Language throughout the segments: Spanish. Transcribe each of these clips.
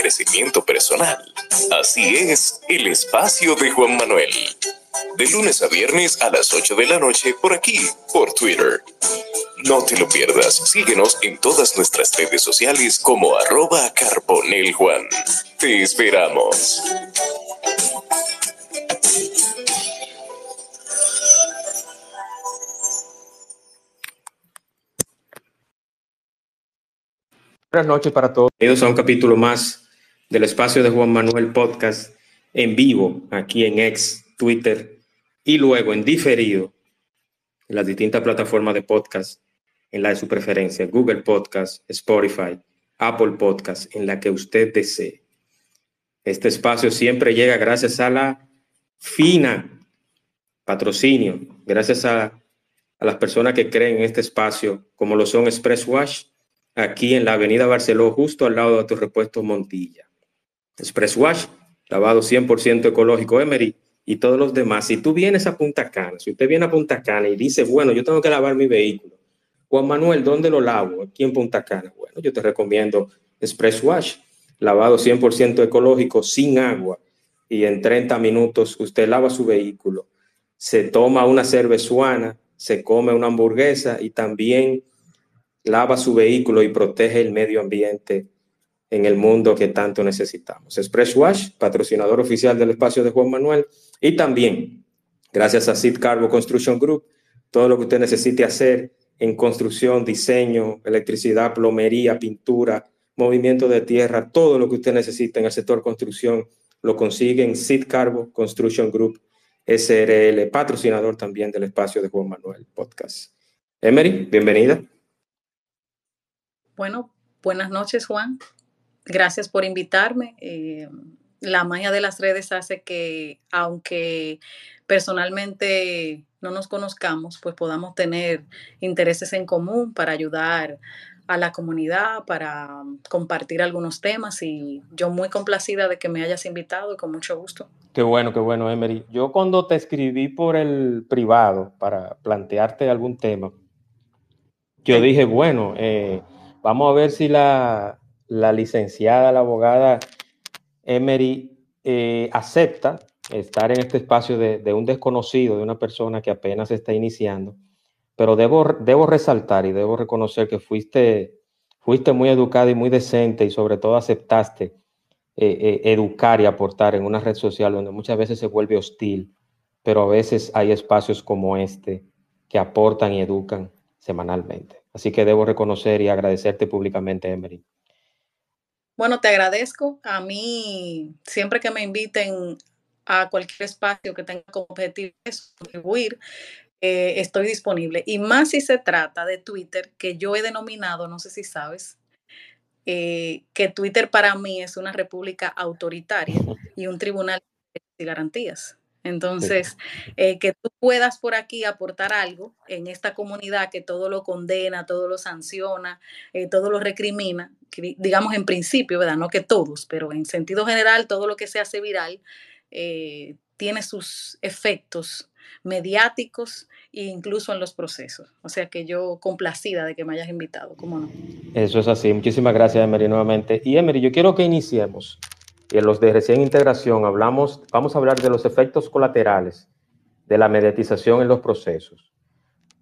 crecimiento personal. Así es, el espacio de Juan Manuel. De lunes a viernes a las 8 de la noche por aquí, por Twitter. No te lo pierdas, síguenos en todas nuestras redes sociales como arroba Juan. Te esperamos. Buenas noches para todos. Bienvenidos a un capítulo más del espacio de Juan Manuel Podcast en vivo, aquí en X, Twitter y luego en diferido en las distintas plataformas de podcast, en la de su preferencia, Google Podcast, Spotify, Apple Podcast, en la que usted desee. Este espacio siempre llega gracias a la fina patrocinio, gracias a, a las personas que creen en este espacio, como lo son Express Wash, aquí en la Avenida Barceló, justo al lado de tu repuesto Montilla. Express Wash, lavado 100% ecológico Emery y todos los demás. Si tú vienes a Punta Cana, si usted viene a Punta Cana y dice, bueno, yo tengo que lavar mi vehículo, Juan Manuel, ¿dónde lo lavo? Aquí en Punta Cana. Bueno, yo te recomiendo Express Wash, lavado 100% ecológico, sin agua, y en 30 minutos usted lava su vehículo, se toma una cervezuana, se come una hamburguesa y también lava su vehículo y protege el medio ambiente en el mundo que tanto necesitamos. Express Wash, patrocinador oficial del espacio de Juan Manuel, y también, gracias a Sid Carbo Construction Group, todo lo que usted necesite hacer en construcción, diseño, electricidad, plomería, pintura, movimiento de tierra, todo lo que usted necesita en el sector construcción, lo consigue en Sid Carbo Construction Group SRL, patrocinador también del espacio de Juan Manuel Podcast. Emery, bienvenida. Bueno, buenas noches, Juan. Gracias por invitarme. Eh, la magia de las redes hace que, aunque personalmente no nos conozcamos, pues podamos tener intereses en común para ayudar a la comunidad, para compartir algunos temas y yo muy complacida de que me hayas invitado y con mucho gusto. Qué bueno, qué bueno, Emery. Yo cuando te escribí por el privado para plantearte algún tema, yo dije, bueno, eh, Vamos a ver si la, licenciada, la abogada Emery eh, acepta estar en este espacio de, un desconocido, de una persona que apenas está iniciando. Pero debo, debo resaltar y debo reconocer que fuiste, fuiste muy educada y muy decente y sobre todo aceptaste eh, eh, educar y aportar en una red social donde muchas veces se vuelve hostil, pero a veces hay espacios como este que aportan y educan semanalmente. Así que debo reconocer y agradecerte públicamente, Emery. Bueno, te agradezco. A mí, siempre que me inviten a cualquier espacio que tenga como objetivo contribuir, eh, estoy disponible. Y más si se trata de Twitter, que yo he denominado, no sé si sabes, eh, que Twitter para mí es una república autoritaria y un tribunal de garantías. Entonces, eh, que tú puedas por aquí aportar algo en esta comunidad que todo lo condena, todo lo sanciona, eh, todo lo recrimina, digamos en principio, ¿verdad? No que todos, pero en sentido general, todo lo que se hace viral eh, tiene sus efectos mediáticos e incluso en los procesos. O sea que yo complacida de que me hayas invitado, ¿cómo no? Eso es así. Muchísimas gracias, Emery, nuevamente. Y Emery, yo quiero que iniciemos y en los de recién integración hablamos, vamos a hablar de los efectos colaterales de la mediatización en los procesos.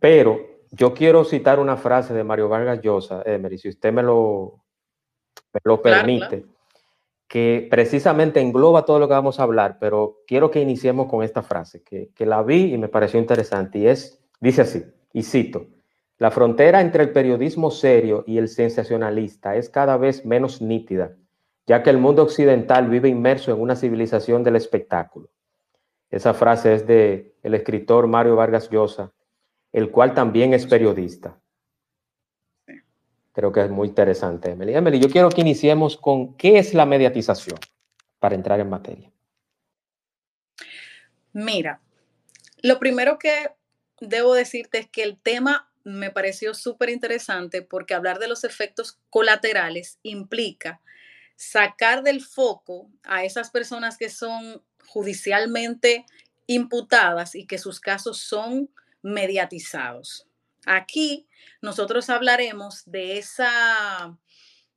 Pero yo quiero citar una frase de Mario Vargas Llosa, Emery, si usted me lo, lo permite, que precisamente engloba todo lo que vamos a hablar, pero quiero que iniciemos con esta frase, que, que la vi y me pareció interesante, y es, dice así, y cito, la frontera entre el periodismo serio y el sensacionalista es cada vez menos nítida ya que el mundo occidental vive inmerso en una civilización del espectáculo. Esa frase es de el escritor Mario Vargas Llosa, el cual también es periodista. Creo que es muy interesante, Emily. Emily, yo quiero que iniciemos con qué es la mediatización para entrar en materia. Mira, lo primero que debo decirte es que el tema me pareció súper interesante porque hablar de los efectos colaterales implica sacar del foco a esas personas que son judicialmente imputadas y que sus casos son mediatizados. Aquí nosotros hablaremos de esa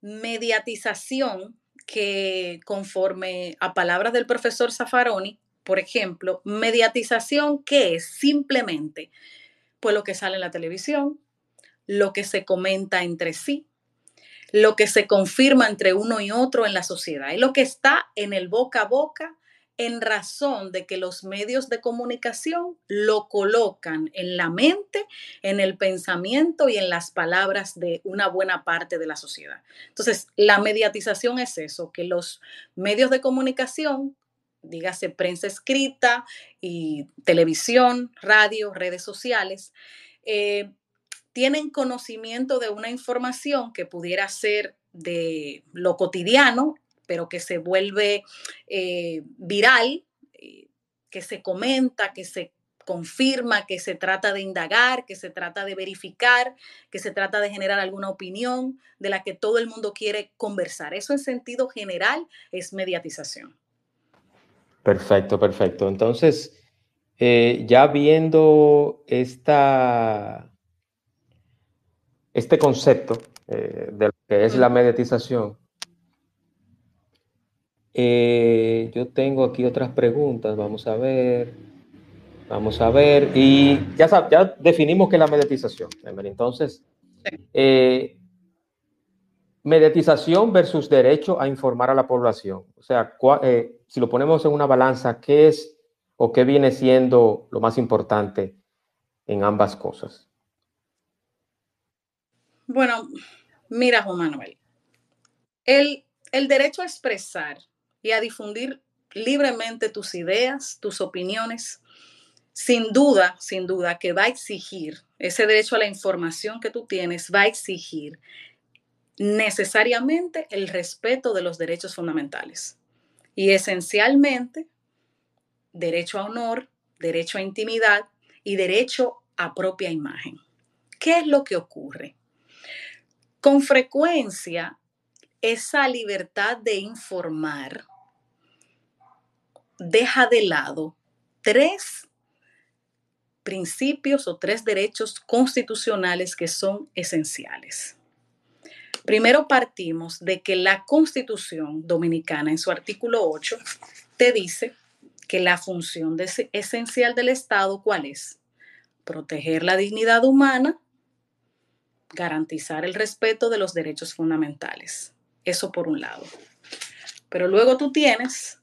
mediatización que conforme a palabras del profesor Zaffaroni, por ejemplo, mediatización, ¿qué es? Simplemente, pues lo que sale en la televisión, lo que se comenta entre sí, lo que se confirma entre uno y otro en la sociedad y lo que está en el boca a boca en razón de que los medios de comunicación lo colocan en la mente, en el pensamiento y en las palabras de una buena parte de la sociedad. Entonces, la mediatización es eso, que los medios de comunicación, dígase prensa escrita y televisión, radio, redes sociales, eh, tienen conocimiento de una información que pudiera ser de lo cotidiano, pero que se vuelve eh, viral, eh, que se comenta, que se confirma, que se trata de indagar, que se trata de verificar, que se trata de generar alguna opinión de la que todo el mundo quiere conversar. Eso en sentido general es mediatización. Perfecto, perfecto. Entonces, eh, ya viendo esta este concepto eh, de lo que es la mediatización, eh, yo tengo aquí otras preguntas, vamos a ver, vamos a ver, y ya, ya definimos que es la mediatización, entonces, eh, mediatización versus derecho a informar a la población, o sea, si lo ponemos en una balanza, ¿qué es o qué viene siendo lo más importante en ambas cosas? Bueno, mira, Juan Manuel, el, el derecho a expresar y a difundir libremente tus ideas, tus opiniones, sin duda, sin duda, que va a exigir, ese derecho a la información que tú tienes va a exigir necesariamente el respeto de los derechos fundamentales. Y esencialmente, derecho a honor, derecho a intimidad y derecho a propia imagen. ¿Qué es lo que ocurre? Con frecuencia, esa libertad de informar deja de lado tres principios o tres derechos constitucionales que son esenciales. Primero partimos de que la constitución dominicana en su artículo 8 te dice que la función esencial del Estado, ¿cuál es? Proteger la dignidad humana garantizar el respeto de los derechos fundamentales. Eso por un lado. Pero luego tú tienes,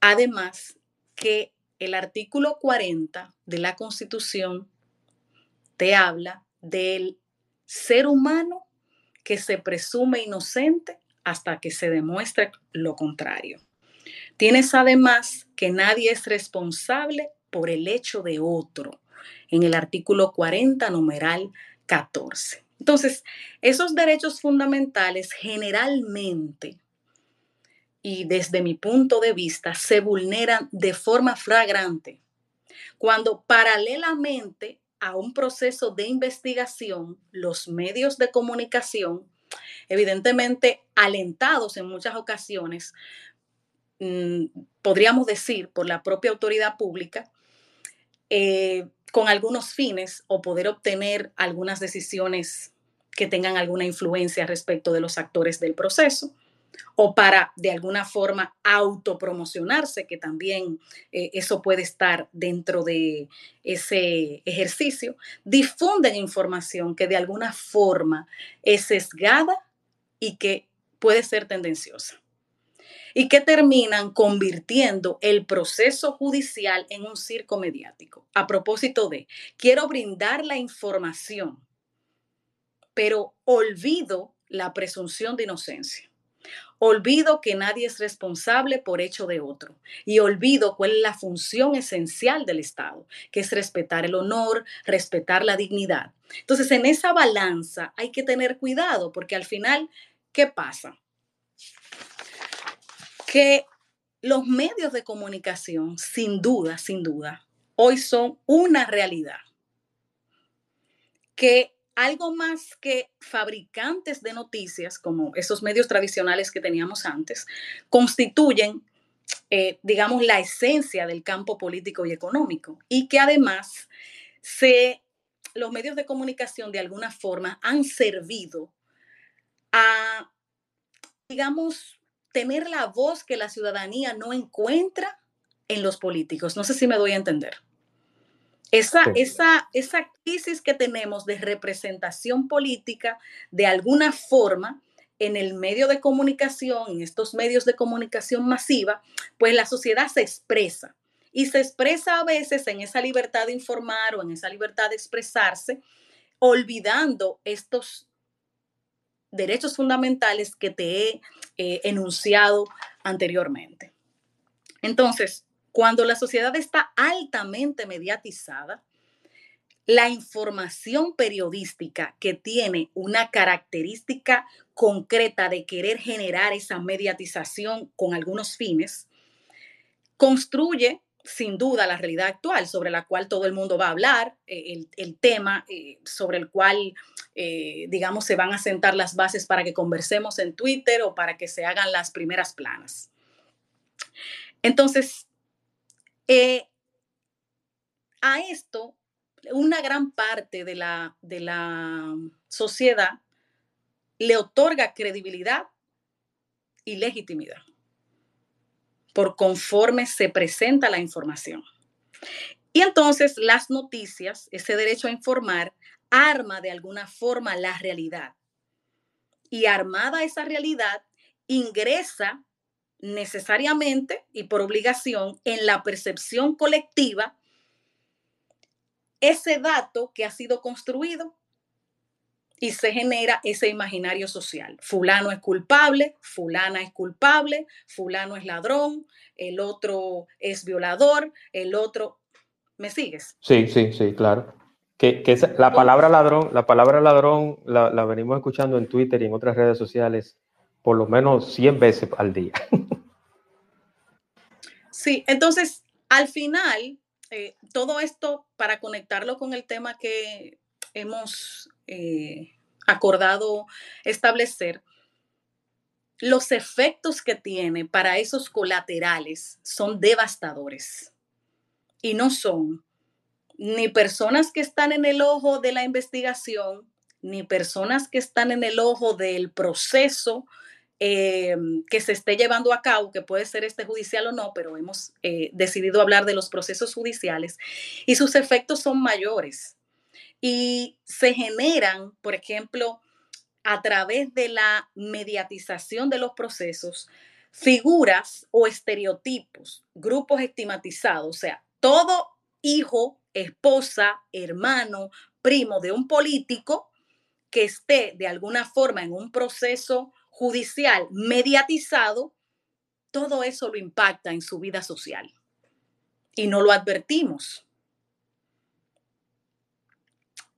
además, que el artículo 40 de la Constitución te habla del ser humano que se presume inocente hasta que se demuestre lo contrario. Tienes además que nadie es responsable por el hecho de otro, en el artículo 40, numeral 14. Entonces, esos derechos fundamentales generalmente y desde mi punto de vista se vulneran de forma flagrante cuando paralelamente a un proceso de investigación, los medios de comunicación, evidentemente alentados en muchas ocasiones, mm, podríamos decir por la propia autoridad pública, eh, con algunos fines o poder obtener algunas decisiones que tengan alguna influencia respecto de los actores del proceso o para de alguna forma autopromocionarse, que también eh, eso puede estar dentro de ese ejercicio, difunden información que de alguna forma es sesgada y que puede ser tendenciosa y que terminan convirtiendo el proceso judicial en un circo mediático. A propósito de, quiero brindar la información, pero olvido la presunción de inocencia. Olvido que nadie es responsable por hecho de otro y olvido cuál es la función esencial del Estado, que es respetar el honor, respetar la dignidad. Entonces, en esa balanza hay que tener cuidado porque al final, ¿qué pasa? Que los medios de comunicación, sin duda, sin duda, hoy son una realidad. Que algo más que fabricantes de noticias, como esos medios tradicionales que teníamos antes, constituyen, eh, digamos, la esencia del campo político y económico. Y que además se, los medios de comunicación de alguna forma han servido a, digamos, tener la voz que la ciudadanía no encuentra en los políticos. No sé si me doy a entender. Esa, esa, esa crisis que tenemos de representación política, de alguna forma, en el medio de comunicación, en estos medios de comunicación masiva, pues la sociedad se expresa. Y se expresa a veces en esa libertad de informar o en esa libertad de expresarse, olvidando estos derechos fundamentales que te he eh, enunciado anteriormente. Entonces, cuando la sociedad está altamente mediatizada, la información periodística que tiene una característica concreta de querer generar esa mediatización con algunos fines, construye sin duda la realidad actual sobre la cual todo el mundo va a hablar, eh, el, tema eh, sobre el cual, eh, digamos, se van a sentar las bases para que conversemos en Twitter o para que se hagan las primeras planas. Entonces, a esto, una gran parte de la, de la sociedad le otorga credibilidad y legitimidad por conforme se presenta la información. Y entonces las noticias, ese derecho a informar, arma de alguna forma la realidad. Y armada esa realidad, ingresa necesariamente y por obligación en la percepción colectiva ese dato que ha sido construido y se genera ese imaginario social. Fulano es culpable, fulana es culpable, fulano es ladrón, el otro es violador, el otro... ¿Me sigues? Sí, sí, sí, claro. Que, la palabra ladrón, la palabra ladrón la, la venimos escuchando en Twitter y en otras redes sociales por lo menos 100 veces al día. Sí, entonces, al final, eh, todo esto, para conectarlo con el tema que hemos eh, acordado establecer, los efectos que tiene para esos colaterales son devastadores y no son ni personas que están en el ojo de la investigación, ni personas que están en el ojo del proceso eh, que se esté llevando a cabo, que puede ser este judicial o no, pero hemos eh, decidido hablar de los procesos judiciales y sus efectos son mayores. Y se generan, por ejemplo, a través de la mediatización de los procesos, figuras o estereotipos, grupos estigmatizados, o sea, todo hijo, esposa, hermano, primo de un político que esté de alguna forma en un proceso judicial mediatizado, todo eso lo impacta en su vida social. Y no lo advertimos.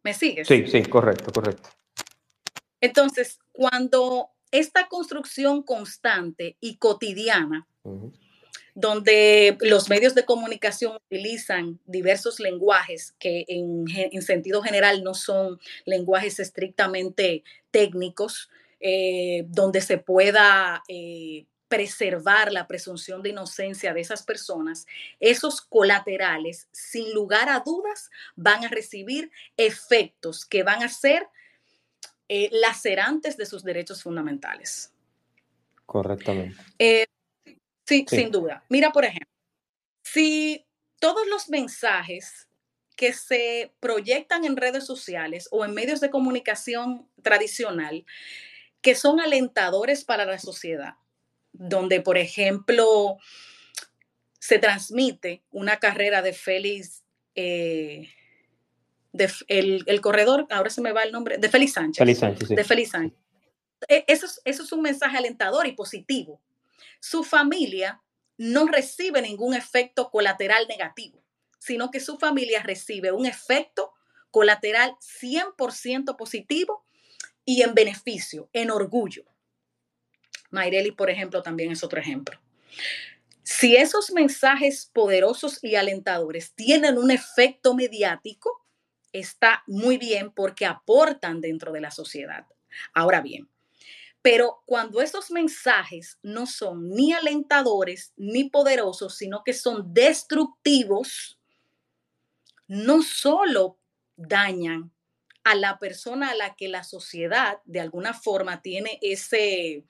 ¿Me sigues? Sí, sí, correcto, correcto. Entonces, cuando esta construcción constante y cotidiana, donde los medios de comunicación utilizan diversos lenguajes que en, en, sentido general no son lenguajes estrictamente técnicos, eh, donde se pueda eh, preservar la presunción de inocencia de esas personas, esos colaterales, sin lugar a dudas, van a recibir efectos que van a ser eh, lacerantes de sus derechos fundamentales. Correctamente. sí, sin duda. Mira, por ejemplo, si todos los mensajes que se proyectan en redes sociales o en medios de comunicación tradicional que son alentadores para la sociedad, donde, por ejemplo, se transmite una carrera de Félix, eh, de, el, corredor, ahora se me va el nombre, de Félix Sánchez. Félix Sánchez De Félix Sánchez. E, eso eso es un mensaje alentador y positivo. Su familia no recibe ningún efecto colateral negativo, sino que su familia recibe un efecto colateral 100% positivo y en beneficio, en orgullo. Mayreli, por ejemplo, también es otro ejemplo. Si esos mensajes poderosos y alentadores tienen un efecto mediático, está muy bien porque aportan dentro de la sociedad. Ahora bien, pero cuando esos mensajes no son ni alentadores ni poderosos, sino que son destructivos, no solo dañan a la persona a la que la sociedad de alguna forma tiene ese,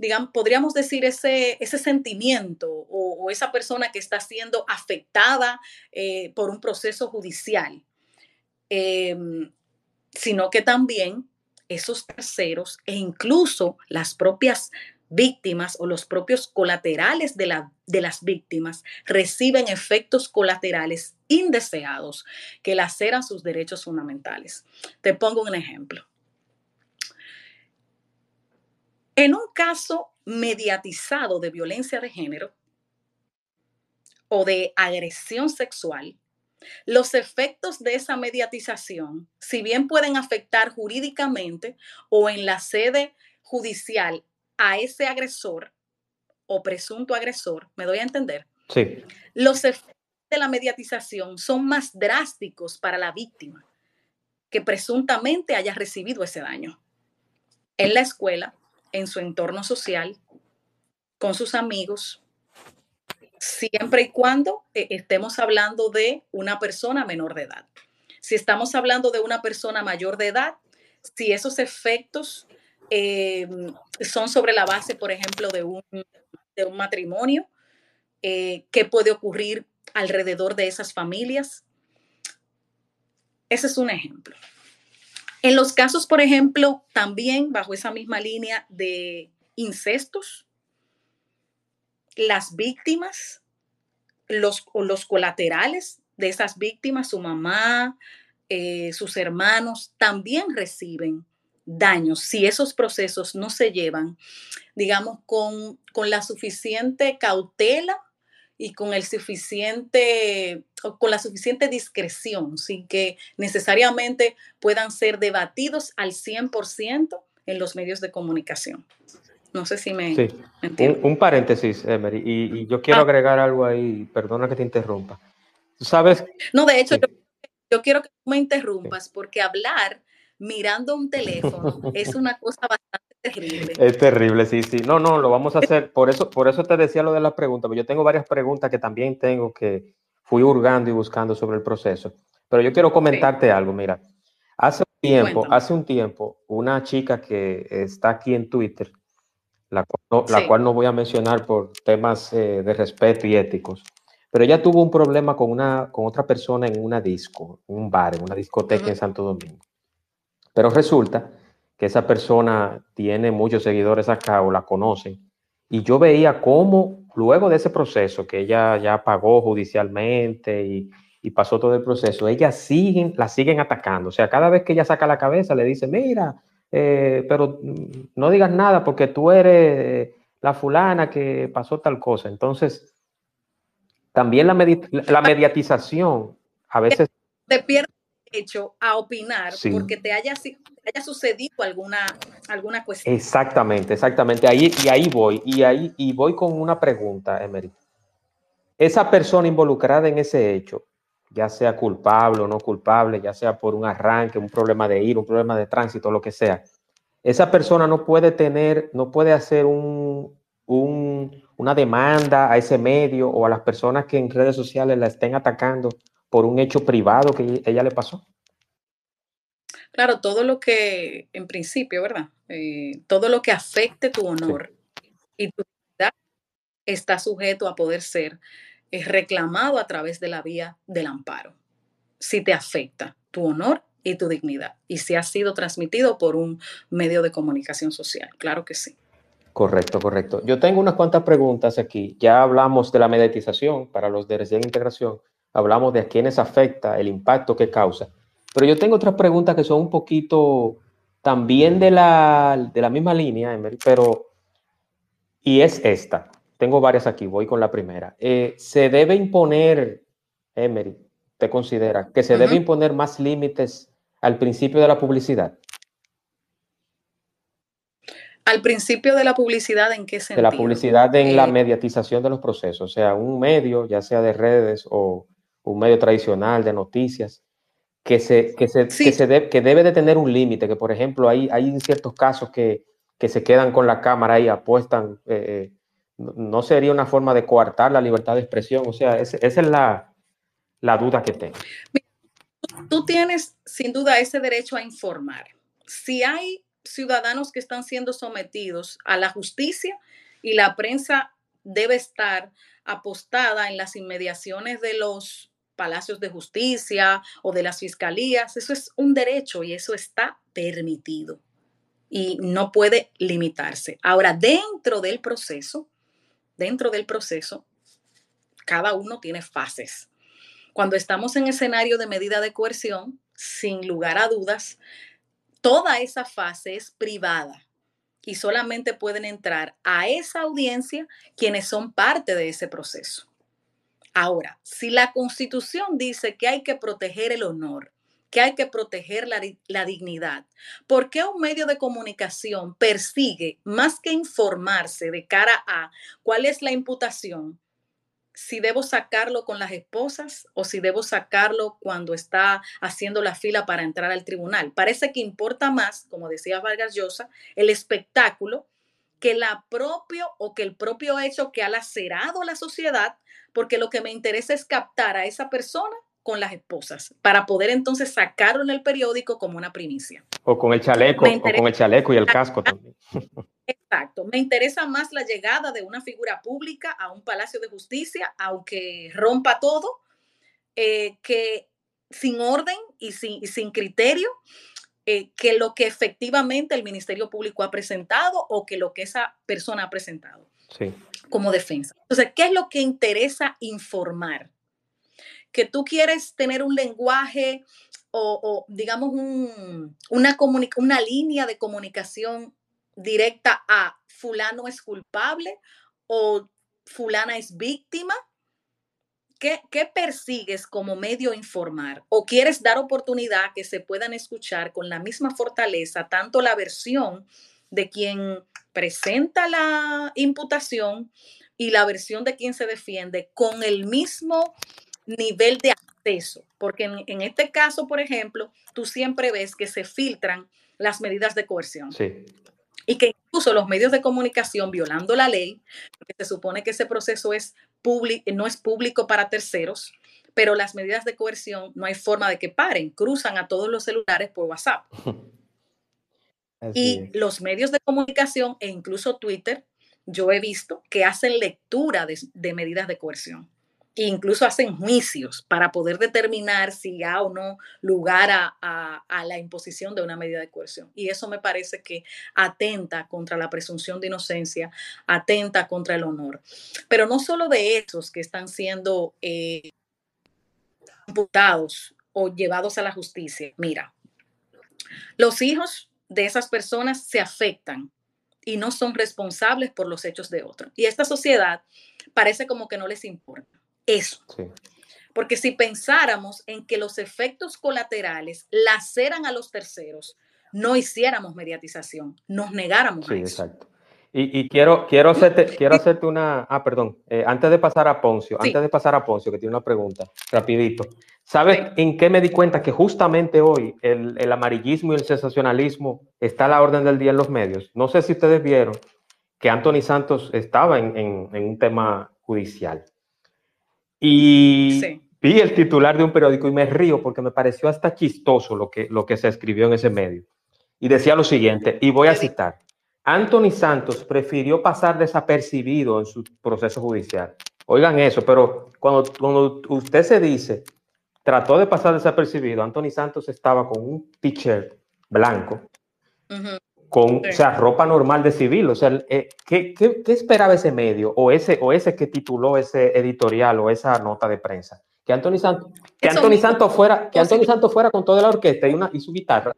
digamos, podríamos decir ese, ese sentimiento o, esa persona que está siendo afectada eh, por un proceso judicial, em, sino que también esos terceros e incluso las propias víctimas o los propios colaterales de, la, de las víctimas reciben efectos colaterales indeseados que laceran sus derechos fundamentales. Te pongo un ejemplo. En un caso mediatizado de violencia de género o de agresión sexual, los efectos de esa mediatización, si bien pueden afectar jurídicamente o en la sede judicial a ese agresor o presunto agresor, ¿me doy a entender? Sí. Los efectos de la mediatización son más drásticos para la víctima que presuntamente haya recibido ese daño. En la escuela, en su entorno social, con sus amigos, siempre y cuando eh, estemos hablando de una persona menor de edad. Si estamos hablando de una persona mayor de edad, si esos efectos eh, son sobre la base, por ejemplo, de un, de un matrimonio, eh, ¿qué puede ocurrir alrededor de esas familias? Ese es un ejemplo. En los casos, por ejemplo, también bajo esa misma línea de incestos, las víctimas, los, los colaterales de esas víctimas, su mamá, eh, sus hermanos, también reciben daños. Si esos procesos no se llevan, digamos, con, con la suficiente cautela y con el suficiente, con la suficiente discreción, sin que necesariamente puedan ser debatidos al 100% en los medios de comunicación. No sé si me, sí. un, paréntesis, Emery, y, yo quiero ah. agregar algo ahí, perdona que te interrumpa. ¿Tú sabes? No, de hecho, yo, quiero que me interrumpas porque hablar mirando un teléfono es una cosa bastante terrible. Es terrible, sí, sí. No, no, lo vamos a hacer. Por eso, por eso te decía lo de la pregunta, porque yo tengo varias preguntas que también tengo que fui hurgando y buscando sobre el proceso. Pero yo quiero comentarte algo, mira. Hace un tiempo, hace un tiempo, una chica que está aquí en Twitter, la cual no, voy a mencionar por temas eh, de respeto y éticos, pero ella tuvo un problema con, una, con otra persona en una disco, un bar, en una discoteca en Santo Domingo. Pero resulta que esa persona tiene muchos seguidores acá o la conocen. Y yo veía cómo luego de ese proceso que ella ya pagó judicialmente y, pasó todo el proceso, ellas siguen, la siguen atacando. O sea, cada vez que ella saca la cabeza le dice, mira, eh, pero no digas nada porque tú eres la fulana que pasó tal cosa. Entonces, también la, la mediatización a veces... Te pierdes hecho a opinar porque te haya, haya sucedido alguna, alguna cuestión. Exactamente, exactamente. Ahí, y ahí voy, y ahí y voy con una pregunta, Emery. Esa persona involucrada en ese hecho, ya sea culpable o no culpable, ya sea por un arranque, un problema de ir, un problema de tránsito, lo que sea, esa persona no puede tener, no puede hacer un, un, una demanda a ese medio o a las personas que en redes sociales la estén atacando por un hecho privado que ella le pasó. Claro, todo lo que, en principio, ¿verdad? Eh, todo lo que afecte tu honor y tu dignidad está sujeto a poder ser eh, reclamado a través de la vía del amparo, si te afecta tu honor y tu dignidad, y si ha sido transmitido por un medio de comunicación social, claro que sí. Correcto, correcto. Yo tengo unas cuantas preguntas aquí. Ya hablamos de la mediatización para los de recién integración, hablamos de a quiénes afecta, el impacto que causa. Pero yo tengo otras preguntas que son un poquito también de la, de la misma línea, Emery, pero, y es esta. Tengo varias aquí, voy con la primera. Eh, ¿Se debe imponer, Emery, te considera, que se debe imponer más límites al principio de la publicidad? Al principio de la publicidad, ¿en qué sentido? De la publicidad en la eh, mediatización de los procesos, o sea, un medio, ya sea de redes o un medio tradicional de noticias, que, se, que, se, que, se que debe de tener un límite, que por ejemplo hay, hay ciertos casos que, que se quedan con la cámara y apuestan, eh, eh, no sería una forma de coartar la libertad de expresión, o sea, esa es la, la duda que tengo. Tú tienes sin duda ese derecho a informar. Si hay ciudadanos que están siendo sometidos a la justicia y la prensa debe estar apostada en las inmediaciones de los palacios de justicia o de las fiscalías. Eso es un derecho y eso está permitido y no puede limitarse. Ahora, dentro del proceso, dentro del proceso, cada uno tiene fases. Cuando estamos en escenario de medida de coerción, sin lugar a dudas, toda esa fase es privada y solamente pueden entrar a esa audiencia quienes son parte de ese proceso. Ahora, si la constitución dice que hay que proteger el honor, que hay que proteger la, dignidad. ¿Por qué un medio de comunicación persigue, más que informarse de cara a cuál es la imputación, si debo sacarlo con las esposas o si debo sacarlo cuando está haciendo la fila para entrar al tribunal? Parece que importa más, como decía Vargas Llosa, el espectáculo que la propio o que el propio hecho que ha lacerado la sociedad, porque lo que me interesa es captar a esa persona con las esposas para poder entonces sacarlo en el periódico como una primicia. O con el chaleco, o con el chaleco y el casco también. Exacto. Me interesa más la llegada de una figura pública a un palacio de justicia, aunque rompa todo, eh, que sin orden y sin, sin criterio, eh, que lo que efectivamente el Ministerio Público ha presentado o que lo que esa persona ha presentado sí. como defensa. Entonces, ¿qué es lo que interesa informar? que tú quieres tener un lenguaje o, digamos una, una línea de comunicación directa a fulano es culpable o fulana es víctima. ¿Qué, ¿Qué, persigues como medio informar? ¿O quieres dar oportunidad que se puedan escuchar con la misma fortaleza tanto la versión de quien presenta la imputación y la versión de quien se defiende con el mismo nivel de acceso, porque en, este caso, por ejemplo, tú siempre ves que se filtran las medidas de coerción. Sí. Y que incluso los medios de comunicación, violando la ley, porque se supone que ese proceso es no es público para terceros, pero las medidas de coerción no hay forma de que paren, cruzan a todos los celulares por WhatsApp. y los medios de comunicación e incluso Twitter, yo he visto que hacen lectura de medidas de coerción incluso hacen juicios para poder determinar si ha o no lugar a, la imposición de una medida de coerción. Y eso me parece que atenta contra la presunción de inocencia, atenta contra el honor. Pero no solo de esos que están siendo eh, imputados o llevados a la justicia. Mira, los hijos de esas personas se afectan y no son responsables por los hechos de otros. Y esta sociedad parece como que no les importa eso. Porque si pensáramos en que los efectos colaterales laceran a los terceros, no hiciéramos mediatización, nos negáramos sí, exacto. Y, quiero, quiero, hacerte, quiero hacerte una... Ah, perdón. Eh, antes de pasar a Poncio, antes de pasar a Poncio, que tiene una pregunta, rapidito. ¿Sabes en qué me di cuenta? Que justamente hoy el, amarillismo y el sensacionalismo está a la orden del día en los medios. No sé si ustedes vieron que Anthony Santos estaba en un tema judicial. Y vi el titular de un periódico y me río porque me pareció hasta chistoso lo que, lo que se escribió en ese medio. Y decía lo siguiente, y voy a citar, Anthony Santos prefirió pasar desapercibido en su proceso judicial. Oigan eso, pero cuando, cuando usted se dice, trató de pasar desapercibido, Anthony Santos estaba con un t-shirt blanco, con o sea, ropa normal de civil. O sea, eh, ¿qué, qué, qué, esperaba ese medio o ese, o ese que tituló ese editorial o esa nota de prensa? Que Anthony Santos, que Anthony Santos fuera, que Anthony Santos fuera con toda la orquesta y, una, y su guitarra.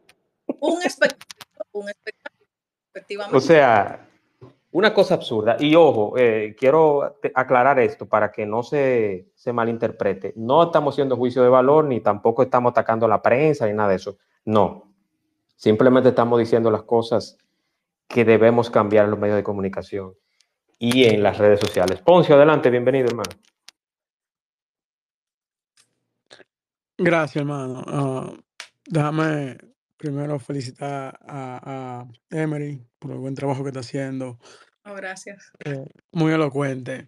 Un espectáculo, un espectáculo, efectivamente. O sea, una cosa absurda. Y ojo, eh, quiero aclarar esto para que no se, se malinterprete. No estamos haciendo juicio de valor, ni tampoco estamos atacando a la prensa, ni nada de eso. No, Simplemente estamos diciendo las cosas que debemos cambiar en los medios de comunicación y en las redes sociales. Poncio, adelante, bienvenido, hermano. Gracias, hermano. Ah, déjame primero felicitar a, Emery por el buen trabajo que está haciendo. Oh, gracias. Eh, muy elocuente.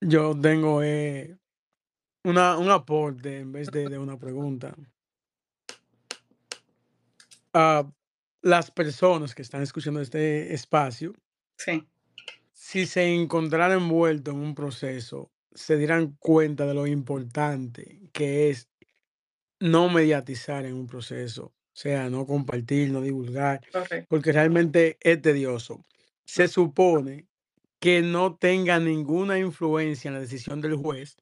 Yo tengo eh, una, un aporte en vez de una pregunta. Las personas que están escuchando este espacio, Sí. si se encontraran envueltos en un proceso, se dieran cuenta de lo importante que es no mediatizar en un proceso, o sea, no compartir, no divulgar, porque realmente es tedioso. Se supone que no tenga ninguna influencia en la decisión del juez,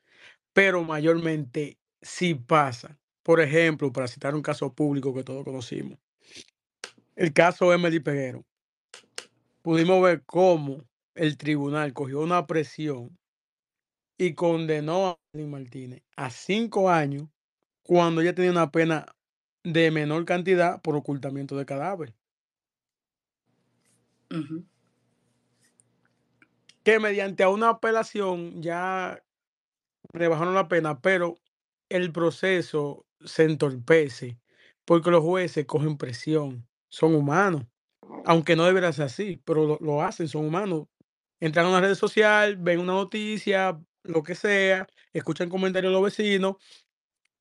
pero mayormente sí pasa. Por ejemplo, para citar un caso público que todos conocimos, el caso Emily Peguero. Pudimos ver cómo el tribunal cogió una presión y condenó a Emily Martínez a cinco años cuando ella tenía una pena de menor cantidad por ocultamiento de cadáver. Que mediante una apelación ya rebajaron la pena, pero el proceso se entorpece porque los jueces cogen presión, son humanos, aunque no debería ser así, pero lo, lo hacen, son humanos. Entran a una red social, ven una noticia, lo que sea, escuchan comentarios de los vecinos,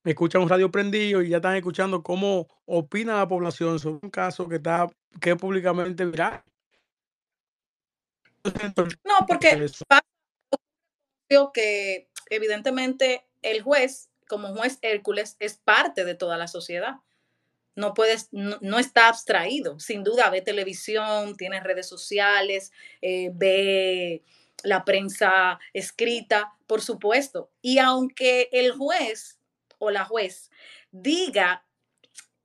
escuchan un radio prendido y ya están escuchando cómo opina la población sobre un caso que está que es públicamente viral. No, porque pasa que evidentemente el juez, como juez Hércules, es parte de toda la sociedad. No puedes, no, está abstraído. Sin duda ve televisión, tiene redes sociales, eh, ve la prensa escrita, por supuesto. Y aunque el juez o la juez diga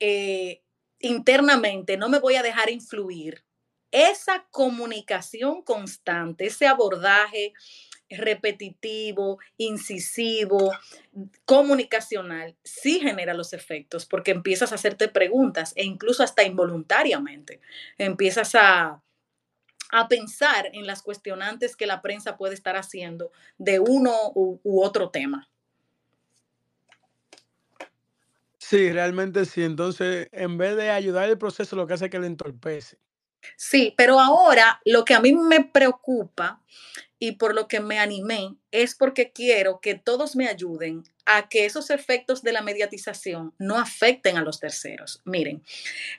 eh, internamente, no me voy a dejar influir, esa comunicación constante, ese abordaje repetitivo, incisivo, comunicacional, sí genera los efectos porque empiezas a hacerte preguntas e incluso hasta involuntariamente empiezas a, a pensar en las cuestionantes que la prensa puede estar haciendo de uno u, u otro tema. Sí, realmente sí. Entonces, en vez de ayudar el proceso, lo que hace es que le entorpece. Sí, pero ahora lo que a mí me preocupa y por lo que me animé es porque quiero que todos me ayuden a que esos efectos de la mediatización no afecten a los terceros. Miren,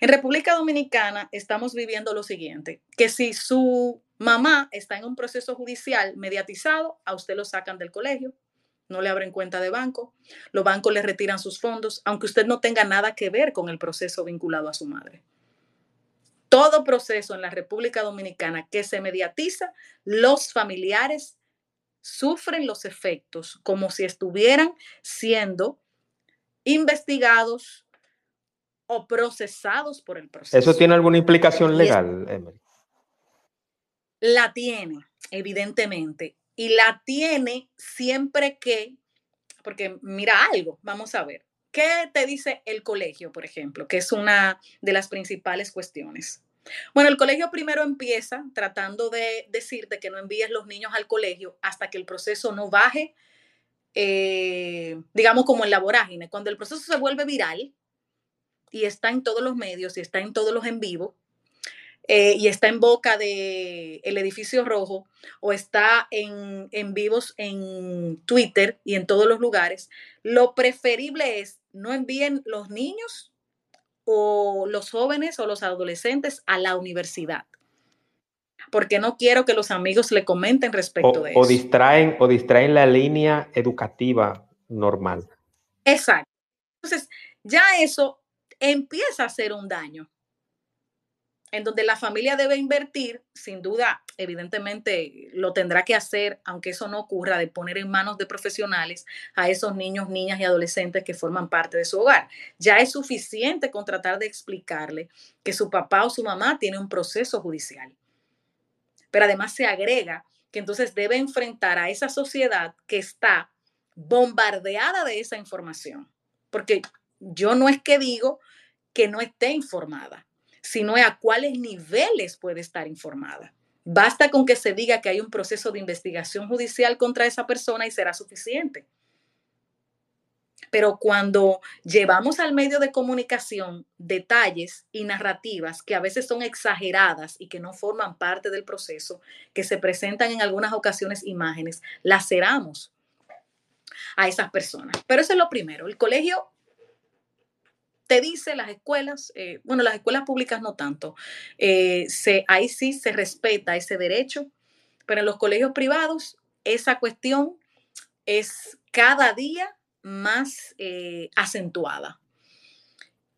en República Dominicana estamos viviendo lo siguiente, que si su mamá está en un proceso judicial mediatizado, a usted lo sacan del colegio, no le abren cuenta de banco, los bancos le retiran sus fondos, aunque usted no tenga nada que ver con el proceso vinculado a su madre todo proceso en la República Dominicana que se mediatiza, los familiares sufren los efectos como si estuvieran siendo investigados o procesados por el proceso. ¿Eso tiene alguna implicación legal, Emery? La tiene, evidentemente, y la tiene siempre que, porque mira algo, vamos a ver. ¿Qué te dice el colegio, por ejemplo? Que es una de las principales cuestiones. Bueno, el colegio primero empieza tratando de decirte que no envíes los niños al colegio hasta que el proceso no baje, eh, digamos como en la vorágine. Cuando el proceso se vuelve viral y está en todos los medios y está en todos los en vivo, eh, y está en boca del el edificio rojo o está en, en vivos en Twitter y en todos los lugares, lo preferible es no envíen los niños o los jóvenes o los adolescentes a la universidad. Porque no quiero que los amigos le comenten respecto o, de eso. O distraen, o distraen la línea educativa normal. Exacto. Entonces, ya eso empieza a hacer un daño en donde la familia debe invertir, sin duda, evidentemente lo tendrá que hacer, aunque eso no ocurra, de poner en manos de profesionales a esos niños, niñas y adolescentes que forman parte de su hogar. Ya es suficiente con tratar de explicarle que su papá o su mamá tiene un proceso judicial. Pero además se agrega que entonces debe enfrentar a esa sociedad que está bombardeada de esa información. Porque yo no es que digo que no esté informada sino a cuáles niveles puede estar informada. Basta con que se diga que hay un proceso de investigación judicial contra esa persona y será suficiente. Pero cuando llevamos al medio de comunicación detalles y narrativas que a veces son exageradas y que no forman parte del proceso, que se presentan en algunas ocasiones imágenes, laceramos a esas personas. Pero eso es lo primero. El colegio te dice las escuelas, eh, bueno, las escuelas públicas no tanto, eh, se, ahí sí se respeta ese derecho, pero en los colegios privados esa cuestión es cada día más eh, acentuada.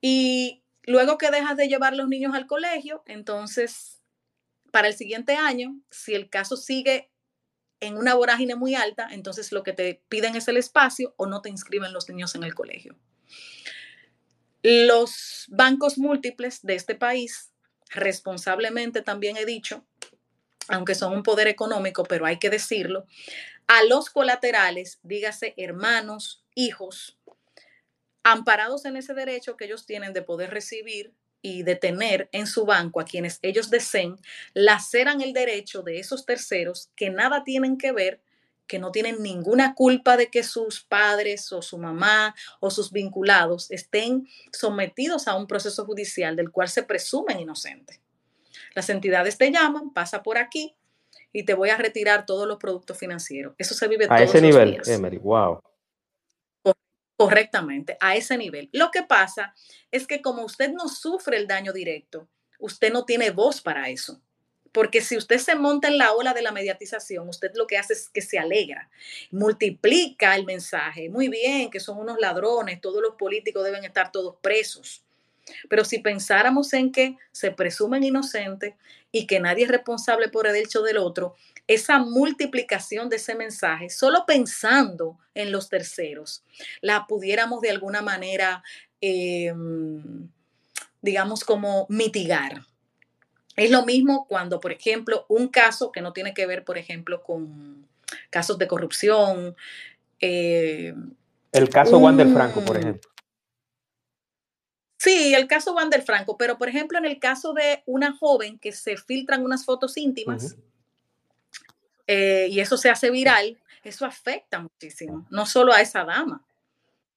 Y luego que dejas de llevar los niños al colegio, entonces, para el siguiente año, si el caso sigue en una vorágine muy alta, entonces lo que te piden es el espacio o no te inscriben los niños en el colegio. Los bancos múltiples de este país, responsablemente también he dicho, aunque son un poder económico, pero hay que decirlo, a los colaterales, dígase hermanos, hijos, amparados en ese derecho que ellos tienen de poder recibir y de tener en su banco a quienes ellos deseen, laceran el derecho de esos terceros que nada tienen que ver que no tienen ninguna culpa de que sus padres o su mamá o sus vinculados estén sometidos a un proceso judicial del cual se presumen inocentes. Las entidades te llaman, pasa por aquí y te voy a retirar todos los productos financieros. Eso se vive a todos ese los nivel, días. Emery, wow. Correctamente, a ese nivel. Lo que pasa es que como usted no sufre el daño directo, usted no tiene voz para eso. Porque si usted se monta en la ola de la mediatización, usted lo que hace es que se alegra, multiplica el mensaje. Muy bien, que son unos ladrones, todos los políticos deben estar todos presos. Pero si pensáramos en que se presumen inocentes y que nadie es responsable por el hecho del otro, esa multiplicación de ese mensaje, solo pensando en los terceros, la pudiéramos de alguna manera, eh, digamos, como mitigar. Es lo mismo cuando, por ejemplo, un caso que no tiene que ver, por ejemplo, con casos de corrupción. Eh, el caso un, Wander Franco, por ejemplo. Sí, el caso Wander Franco, pero por ejemplo, en el caso de una joven que se filtran unas fotos íntimas uh -huh. eh, y eso se hace viral, eso afecta muchísimo, no solo a esa dama,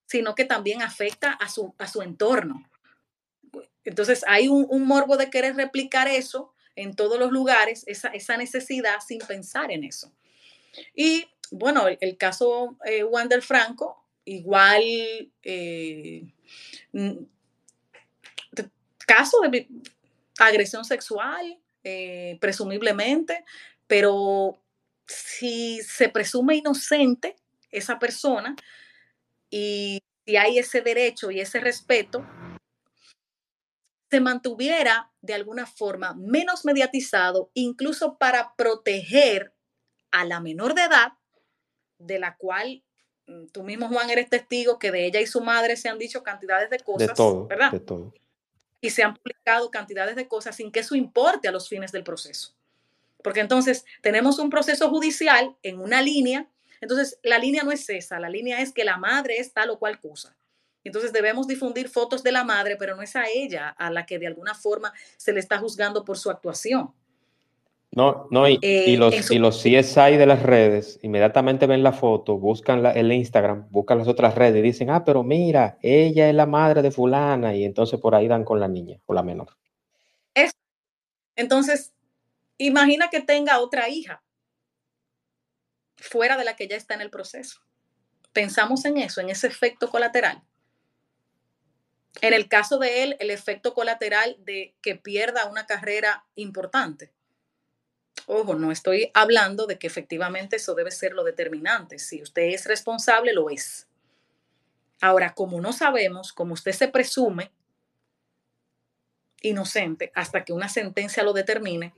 sino que también afecta a su, a su entorno. Entonces hay un, morbo de querer replicar eso en todos los lugares, esa, esa necesidad sin pensar en eso. Y bueno, el, el caso eh, Wander Franco, igual eh, caso de agresión sexual, eh, presumiblemente, pero si se presume inocente esa persona y si hay ese derecho y ese respeto, se mantuviera de alguna forma menos mediatizado, incluso para proteger a la menor de edad, de la cual mm, tú mismo, Juan, eres testigo que de ella y su madre se han dicho cantidades de cosas, de todo, ¿verdad? De todo. Y se han publicado cantidades de cosas sin que eso importe a los fines del proceso. Porque entonces tenemos un proceso judicial en una línea, entonces la línea no es esa, la línea es que la madre es tal o cual cosa. Entonces debemos difundir fotos de la madre, pero no es a ella a la que de alguna forma se le está juzgando por su actuación. No, no, y, eh, y, los, su... y los CSI de las redes inmediatamente ven la foto, buscan la, el Instagram, buscan las otras redes y dicen, ah, pero mira, ella es la madre de fulana, y entonces por ahí dan con la niña o la menor. Es, entonces, imagina que tenga otra hija fuera de la que ya está en el proceso. Pensamos en eso, en ese efecto colateral. En el caso de él, el efecto colateral de que pierda una carrera importante. Ojo, no estoy hablando de que efectivamente eso debe ser lo determinante. Si usted es responsable, lo es. Ahora, como no sabemos, como usted se presume inocente hasta que una sentencia lo determine,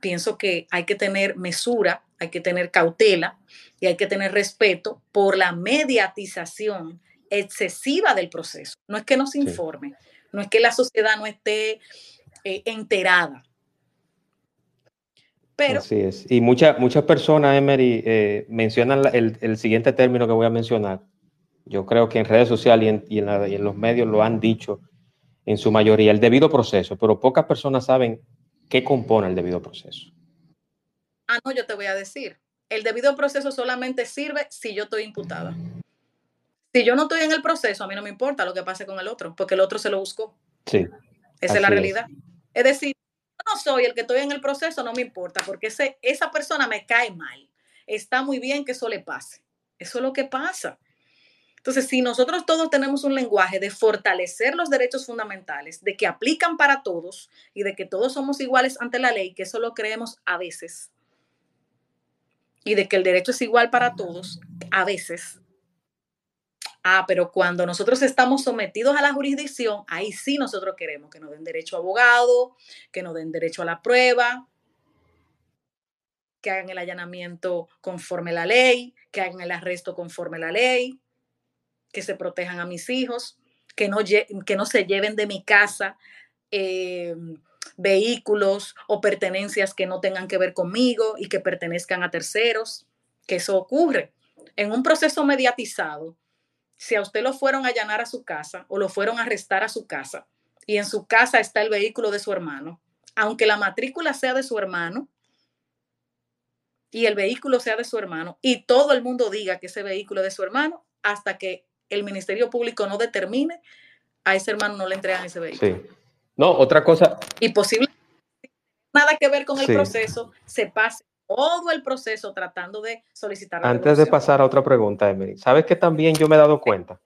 pienso que hay que tener mesura, hay que tener cautela y hay que tener respeto por la mediatización excesiva del proceso. No es que no se informe, sí. no es que la sociedad no esté eh, enterada. Pero, Así es. Y muchas muchas personas, Emery, eh, mencionan el, el, siguiente término que voy a mencionar. Yo creo que en redes sociales y en, y, en la, y en, los medios lo han dicho en su mayoría, el debido proceso, pero pocas personas saben qué compone el debido proceso. Ah, no, yo te voy a decir. El debido proceso solamente sirve si yo estoy imputada. Si yo no estoy en el proceso, a mí no me importa lo que pase con el otro, porque el otro se lo buscó. Sí. Esa es la realidad. Es. es decir, yo no soy el que estoy en el proceso, no me importa, porque ese, esa persona me cae mal. Está muy bien que eso le pase. Eso es lo que pasa. Entonces, si nosotros todos tenemos un lenguaje de fortalecer los derechos fundamentales, de que aplican para todos y de que todos somos iguales ante la ley, que eso lo creemos a veces, y de que el derecho es igual para todos, a veces. Ah, pero cuando nosotros estamos sometidos a la jurisdicción, ahí sí nosotros queremos que nos den derecho a abogado, que nos den derecho a la prueba, que hagan el allanamiento conforme la ley, que hagan el arresto conforme la ley, que se protejan a mis hijos, que no, que no se lleven de mi casa eh, vehículos o pertenencias que no tengan que ver conmigo y que pertenezcan a terceros, que eso ocurre. En un proceso mediatizado, si a usted lo fueron a allanar a su casa o lo fueron a arrestar a su casa y en su casa está el vehículo de su hermano, aunque la matrícula sea de su hermano y el vehículo sea de su hermano y todo el mundo diga que ese vehículo es de su hermano hasta que el Ministerio Público no determine, a ese hermano no le entregan ese vehículo. Sí. No, otra cosa. Y posible nada que ver con el proceso, se pase todo el proceso tratando de solicitar. Antes de pasar a otra pregunta, Emily, ¿sabes que también yo me he dado cuenta?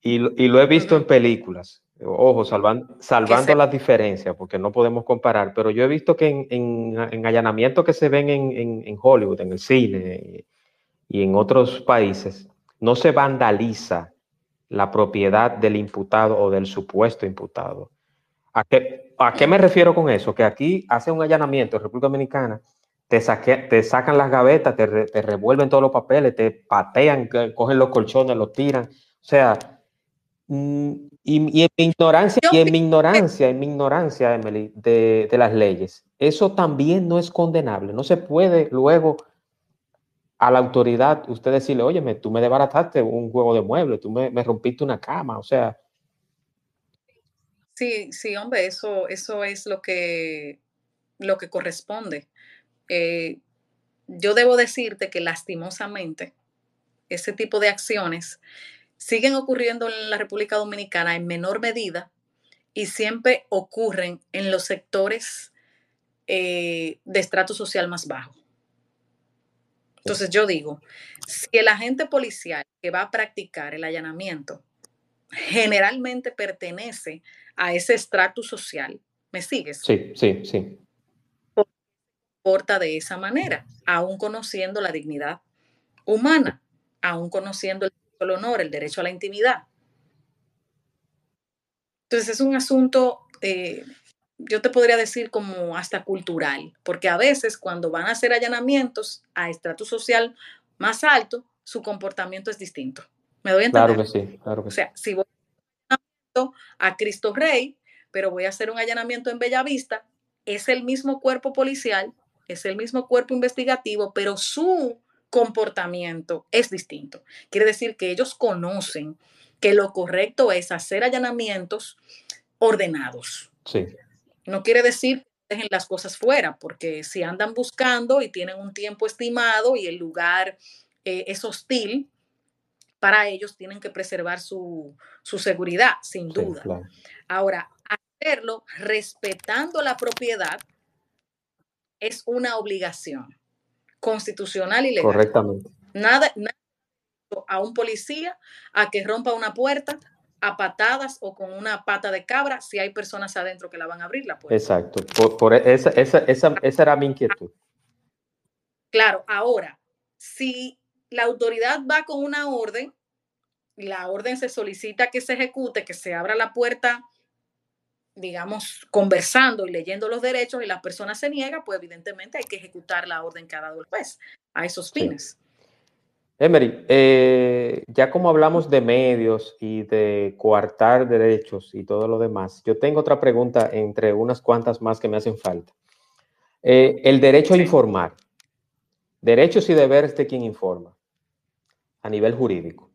Y, lo he visto en películas, ojo, salvando, salvando las diferencias, porque no podemos comparar, pero yo he visto que en, en, allanamientos que se ven en, en, Hollywood, en el cine y en otros países, no se vandaliza la propiedad del imputado o del supuesto imputado. ¿A qué, ¿A qué me refiero con eso? Que aquí hace un allanamiento en República Dominicana, te, te sacan las gavetas, te, te, revuelven todos los papeles, te patean, cogen los colchones, los tiran. O sea, mm, y, en mi ignorancia, y en mi ignorancia, en mi ignorancia, Emily, de, de las leyes, eso también no es condenable. No se puede luego a la autoridad usted decirle, oye, tú me desbarataste un juego de muebles, tú me, rompiste una cama, o sea. Sí, sí, hombre, eso, eso es lo que, lo que corresponde. Eh, yo debo decirte que lastimosamente ese tipo de acciones siguen ocurriendo en la República Dominicana en menor medida y siempre ocurren en los sectores eh, de estrato social más bajo. Entonces yo digo, si el agente policial que va a practicar el allanamiento generalmente pertenece a ese estrato social, ¿me sigues? Sí, sí, sí. Porta de esa manera, aún conociendo la dignidad humana, aún conociendo el, honor, el derecho a la intimidad. Entonces es un asunto eh, yo te podría decir como hasta cultural, porque a veces cuando van a hacer allanamientos a estrato social más alto, su comportamiento es distinto. ¿Me doy a entender? Claro que sí, claro que sí. O sea, si voy a Cristo Rey, pero voy a hacer un allanamiento en Bellavista, es el mismo cuerpo policial, es el mismo cuerpo investigativo, pero su comportamiento es distinto. Quiere decir que ellos conocen que lo correcto es hacer allanamientos ordenados. Sí. No quiere decir que dejen las cosas fuera, porque si andan buscando y tienen un tiempo estimado y el lugar eh, es hostil, para ellos tienen que preservar su, seguridad, sin duda. Ahora, hacerlo respetando la propiedad es una obligación constitucional y legal. Correctamente. Nada, nada a un policía a que rompa una puerta a patadas o con una pata de cabra si hay personas adentro que la van a abrir la puerta. Exacto, por, esa, esa, esa, esa era mi inquietud. Claro, ahora, si la autoridad va con una orden, la orden se solicita que se ejecute, que se abra la puerta, digamos, conversando y leyendo los derechos y la persona se niega, pues evidentemente hay que ejecutar la orden que ha dado el juez a esos fines. Emery, eh, ya como hablamos de medios y de coartar derechos y todo lo demás, yo tengo otra pregunta entre unas cuantas más que me hacen falta. Eh, el derecho a informar. Derechos y deberes de quien informa a nivel jurídico.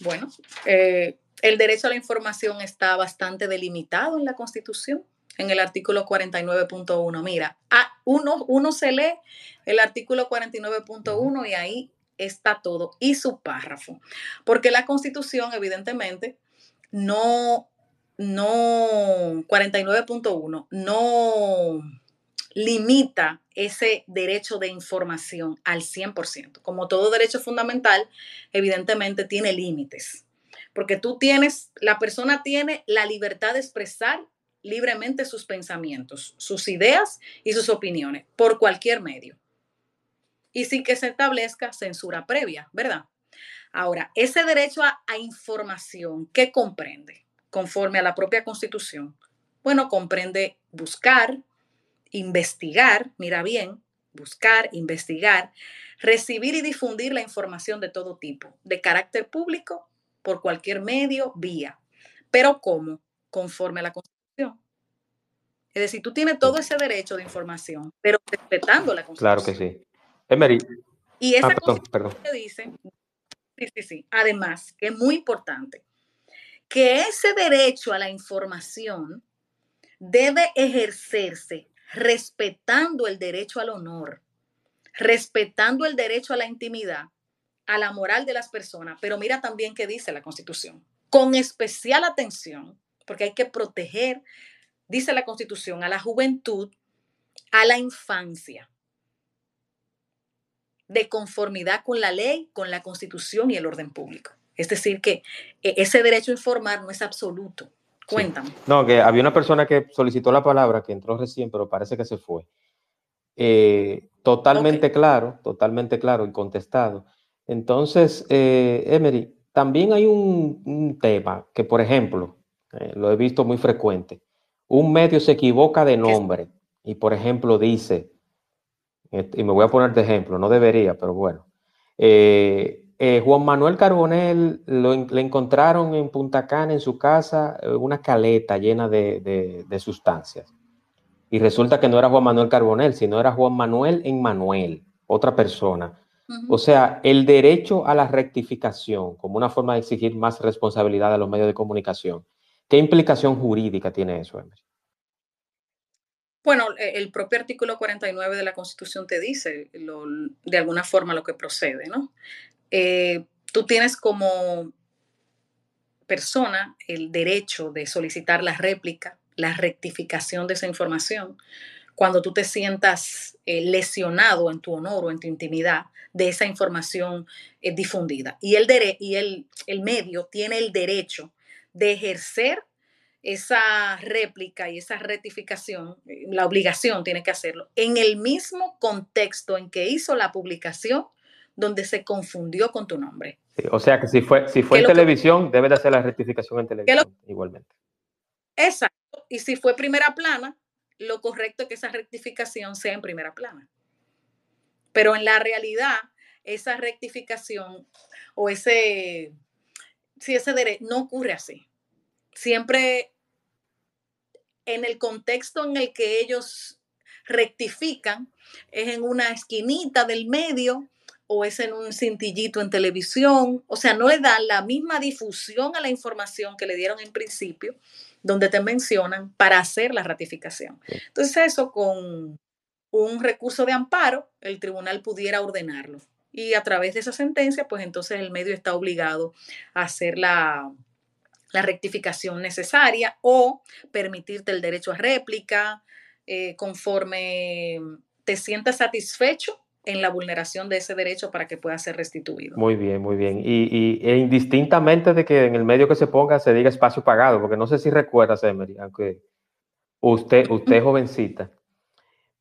Bueno, eh, el derecho a la información está bastante delimitado en la Constitución en el artículo 49.1. Mira, uno, uno se lee el artículo 49.1 y ahí está todo y su párrafo. Porque la constitución, evidentemente, no, no, 49.1, no limita ese derecho de información al 100%. Como todo derecho fundamental, evidentemente tiene límites, porque tú tienes, la persona tiene la libertad de expresar libremente sus pensamientos, sus ideas y sus opiniones por cualquier medio. Y sin que se establezca censura previa, ¿verdad? Ahora, ese derecho a, información, ¿qué comprende? Conforme a la propia constitución. Bueno, comprende buscar, investigar, mira bien, buscar, investigar, recibir y difundir la información de todo tipo, de carácter público, por cualquier medio, vía. Pero ¿cómo? Conforme a la Constitución. Es decir, tú tienes todo ese derecho de información, pero respetando la Constitución. Claro que sí. Emery. Y esa ah, Constitución dice, sí, sí, sí, además, que es muy importante, que ese derecho a la información debe ejercerse respetando el derecho al honor, respetando el derecho a la intimidad, a la moral de las personas. Pero mira también qué dice la Constitución, con especial atención, porque hay que proteger, dice la Constitución, a la juventud, a la infancia, de conformidad con la ley, con la Constitución y el orden público. Es decir, que eh, ese derecho a informar no es absoluto, Cuéntame. No, que había una persona que solicitó la palabra, que entró recién, pero parece que se fue. Eh, totalmente claro, totalmente claro y contestado. Entonces, eh, Emery, también hay un, tema que, por ejemplo, eh, lo he visto muy frecuente. Un medio se equivoca de nombre y, por ejemplo, dice, y me voy a poner de ejemplo, no debería, pero bueno, eh, Juan Manuel Carbonel le encontraron en Punta Cana, en su casa, eh, una caleta llena de, sustancias. Y resulta que no era Juan Manuel Carbonel, sino era Juan Manuel en Manuel, otra persona. O sea, el derecho a la rectificación como una forma de exigir más responsabilidad a los medios de comunicación. ¿Qué implicación jurídica tiene eso, Emery? Bueno, e, el propio artículo 49 de la Constitución te dice de alguna forma lo que procede, ¿no? Eh, tú tienes como persona el derecho de solicitar la réplica, la rectificación de esa información, cuando tú te sientas eh, lesionado en tu honor o en tu intimidad de esa información eh, difundida. Y, el, y el, el medio tiene el derecho de ejercer esa réplica y esa rectificación, la obligación tiene que hacerlo, en el mismo contexto en que hizo la publicación donde se confundió con tu nombre. o sea que si fue, si fue en televisión, debe de hacer la rectificación en televisión igualmente. Exacto. Y si fue primera plana, lo correcto es que esa rectificación sea en primera plana. Pero en la realidad, esa rectificación o ese, si ese derecho no ocurre así. Siempre en el contexto en el que ellos rectifican es en una esquinita del medio o es en un cintillito en televisión, o sea, no le dan la misma difusión a la información que le dieron en principio, donde te mencionan para hacer la ratificación. Entonces eso con un recurso de amparo, el tribunal pudiera ordenarlo. Y a través de esa sentencia, pues entonces el medio está obligado a hacer la, la rectificación necesaria o permitirte el derecho a réplica eh, conforme te sientas satisfecho en la vulneración de ese derecho para que pueda ser restituido. Muy bien, muy bien. Y, e indistintamente de que en el medio que se ponga se diga espacio pagado, porque no sé si recuerdas, Emery, aunque usted, usted es jovencita,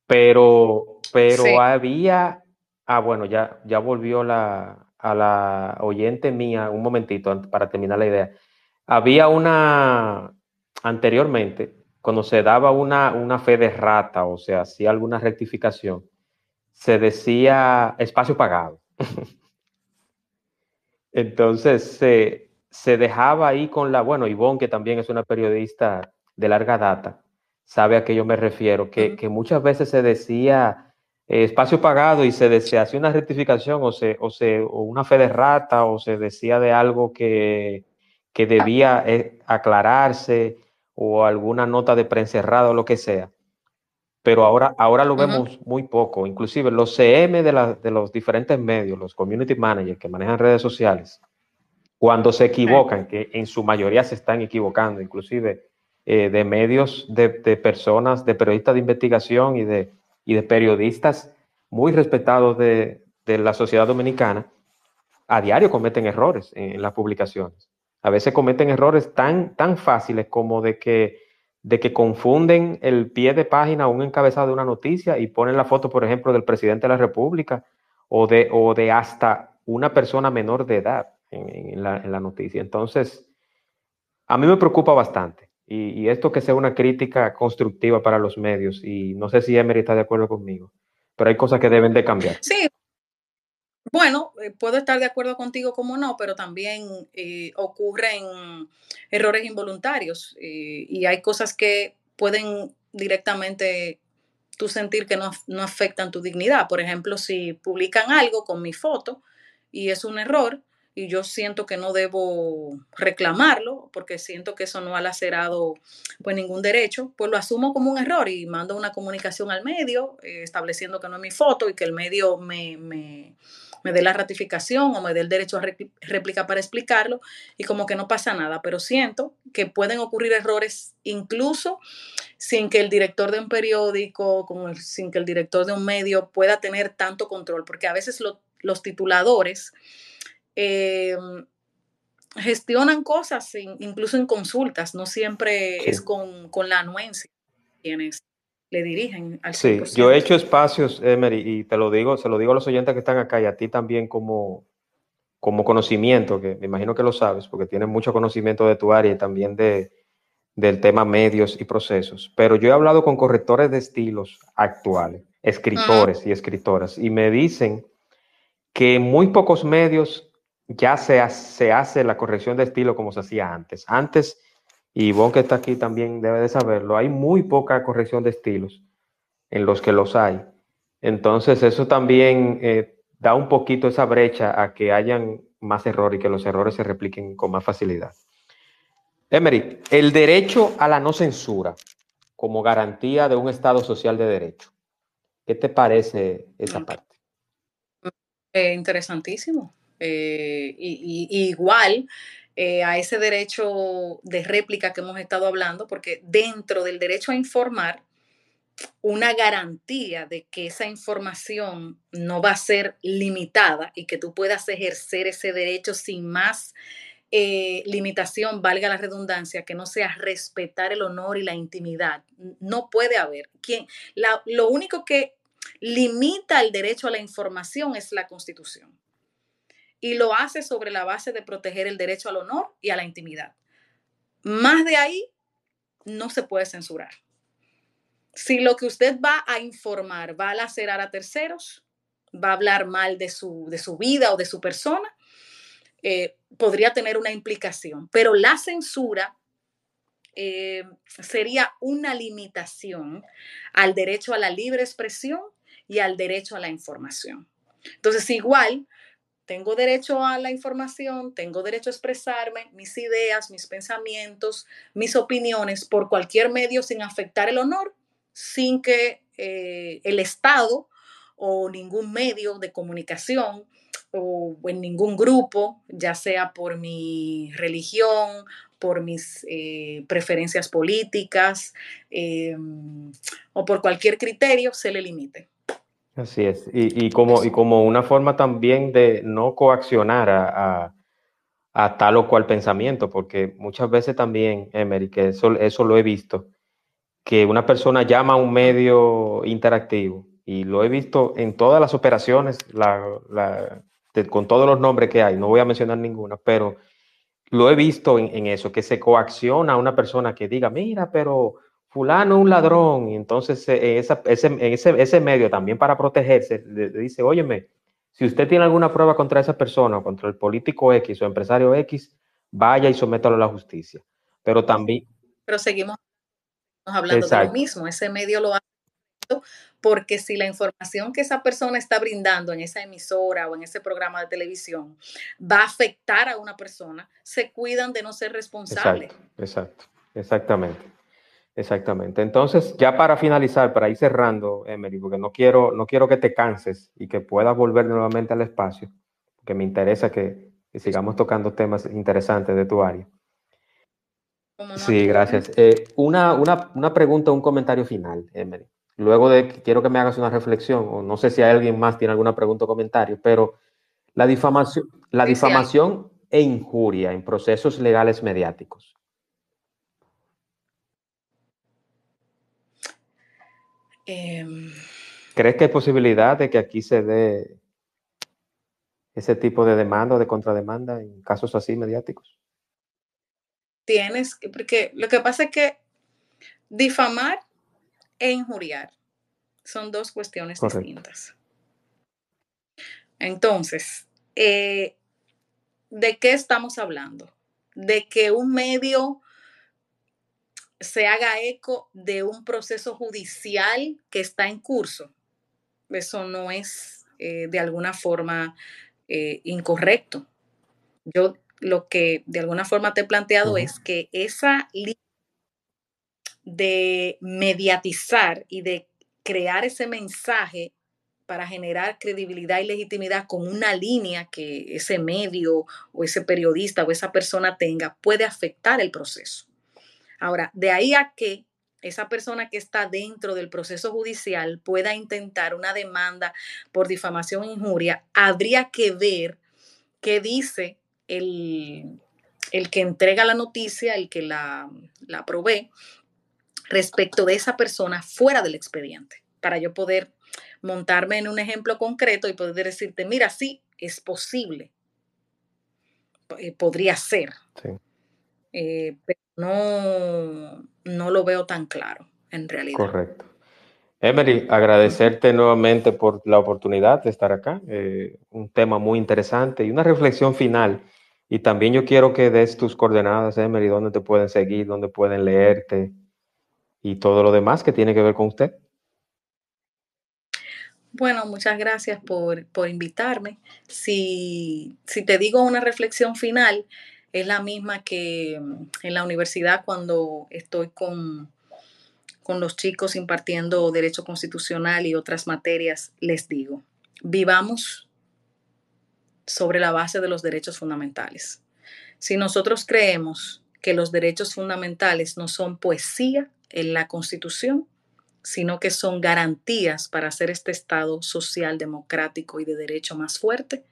pero, pero había, ah, bueno, ya, ya volvió la, a la oyente mía, un momentito para terminar la idea. Había una, anteriormente, cuando se daba una, una fe de rata, o sea, hacía alguna rectificación, se decía espacio pagado. Entonces se, dejaba ahí con la, bueno, Ivonne, que también es una periodista de larga data, sabe a qué yo me refiero, que, muchas veces se decía eh, espacio pagado y se, decía, hacía una rectificación o, se, o, se, o una fe de rata o se decía de algo que, que debía eh, aclararse o alguna nota de prensa errada o lo que sea pero ahora, ahora lo vemos muy poco. Inclusive los CM de, de, los diferentes medios, los community managers que manejan redes sociales, cuando se equivocan, que en su mayoría se están equivocando, inclusive eh, de medios, de, personas, de periodistas de investigación y de, y de periodistas muy respetados de, la sociedad dominicana, a diario cometen errores en, las publicaciones. A veces cometen errores tan, tan fáciles como de que, de que confunden el pie de página o un encabezado de una noticia y ponen la foto, por ejemplo, del presidente de la República o de, o de hasta una persona menor de edad en, la, noticia. Entonces, a mí me preocupa bastante. Y, esto que sea una crítica constructiva para los medios. Y no sé si Emery está de acuerdo conmigo, pero hay cosas que deben de cambiar. Sí. Bueno, eh, puedo estar de acuerdo contigo como no, pero también eh, ocurren errores involuntarios eh, y hay cosas que pueden directamente tú sentir que no, no afectan tu dignidad. Por ejemplo, si publican algo con mi foto y es un error, y yo siento que no debo reclamarlo porque siento que eso no ha lacerado pues ningún derecho, pues lo asumo como un error y mando una comunicación al medio eh, estableciendo que no es mi foto y que el medio me, me, me dé la ratificación o me dé el derecho a réplica para explicarlo y como que no pasa nada, pero siento que pueden ocurrir errores incluso sin que el director de un periódico, como sin que el director de un medio pueda tener tanto control, porque a veces los tituladores Em, gestionan cosas, incluso en consultas, no siempre es con, la anuencia quienes le dirigen al Sí, yo he hecho espacios, Emery, y te lo digo, se lo digo a los oyentes que están acá y a ti también como, como conocimiento, que me imagino que lo sabes, porque tienes mucho conocimiento de tu área y también de, del tema medios y procesos. Pero yo he hablado con correctores de estilos actuales, escritores y escritoras, y me dicen que muy pocos medios ya se, se hace la corrección de estilo como se hacía antes. Antes, y vos que está aquí también debe de saberlo, hay muy poca corrección de estilos en los que los hay. Entonces, eso también eh, da un poquito esa brecha a que hayan más errores y que los errores se repliquen con más facilidad. Emery, el derecho a la no censura como garantía de un Estado social de derecho. ¿Qué te parece esa parte? Eh, interesantísimo. Eh, y, igual eh, a ese derecho de réplica que hemos estado hablando, porque dentro del derecho a informar, una garantía de que esa información no va a ser limitada y que tú puedas ejercer ese derecho sin más eh, limitación, valga la redundancia, que no sea respetar el honor y la intimidad. No puede haber. quien lo único que limita el derecho a la información es la constitución y lo hace sobre la base de proteger el derecho al honor y a la intimidad. Más de ahí no se puede censurar. Si lo que usted va a informar va a lacerar a terceros, va a hablar mal de su, de su vida o de su persona, eh, podría tener una implicación. Pero la censura eh, sería una limitación al derecho a la libre expresión y al derecho a la información. Entonces, igual, tengo derecho a la información, tengo derecho a expresarme, mis ideas, mis pensamientos, mis opiniones por cualquier medio sin afectar el honor, sin que eh, el Estado o ningún medio de comunicación o en ningún grupo, ya sea por mi religión, por mis eh, preferencias políticas em, o por cualquier criterio, se le limite. Así es, y, como, y como una forma también de no coaccionar a, tal o cual pensamiento, porque muchas veces también, Emery, que eso, eso lo he visto, que una persona llama a un medio interactivo, y lo he visto en todas las operaciones, con todos los nombres que hay, no voy a mencionar ninguna, pero lo he visto en, en eso, que se coacciona a una persona que diga, mira, pero fulano es un ladrón, y entonces eh, ese, ese, ese, medio también para protegerse le, dice, óyeme, si usted tiene alguna prueba contra esa persona, contra el político X o empresario X, vaya y sométalo a la justicia. Pero también... Pero seguimos hablando de lo mismo, ese medio lo hace porque si la información que esa persona está brindando en esa emisora o en ese programa de televisión va a afectar a una persona, se cuidan de no ser responsables. Exacto, exacto, exactamente. Exactamente. Entonces, ya para finalizar, para ir cerrando, Emery, porque no quiero, no quiero que te canses y que puedas volver nuevamente al espacio, porque me interesa que, sigamos tocando temas interesantes de tu área. Sí, gracias. Eh, una, una, una, pregunta, un comentario final, Emery. luego de que quiero que me hagas una reflexión, o no sé si alguien más tiene alguna pregunta o comentario, pero la difamación, la difamación e injuria en procesos legales mediáticos. Em. ¿Crees que hay posibilidad de que aquí se dé ese tipo de demanda o de contrademanda en casos así mediáticos? Tienes, porque lo que pasa es que difamar e injuriar son dos cuestiones distintas. Entonces, eh, ¿de qué estamos hablando? De que un medio se haga eco de un proceso judicial que está en curso. Eso no es eh, de alguna forma eh, incorrecto. Yo lo que de alguna forma te he planteado es que esa línea de mediatizar y de crear ese mensaje para generar credibilidad y legitimidad con una línea que ese medio o ese periodista o esa persona tenga puede afectar el proceso. Ahora, de ahí a que esa persona que está dentro del proceso judicial pueda intentar una demanda por difamación e injuria, habría que ver qué dice el, que entrega la noticia, el que la, la provee, respecto de esa persona fuera del expediente, para yo poder montarme en un ejemplo concreto y poder decirte, mira, sí, es posible, eh, podría ser, eh, pero no, no lo veo tan claro en realidad. Correcto. Emery, agradecerte nuevamente por la oportunidad de estar acá. Eh, un tema muy interesante y una reflexión final. Y también yo quiero que des tus coordenadas, Emery, dónde te pueden seguir, dónde pueden leerte y todo lo demás que tiene que ver con usted. Bueno, muchas gracias por, por invitarme. Si, si te digo una reflexión final, es la misma que mm, en la universidad cuando estoy con, con los chicos impartiendo derecho constitucional y otras materias, les digo, vivamos sobre la base de los derechos fundamentales. Si nosotros creemos que los derechos fundamentales no son poesía en la Constitución, sino que son garantías para hacer este Estado social, democrático y de derecho más fuerte,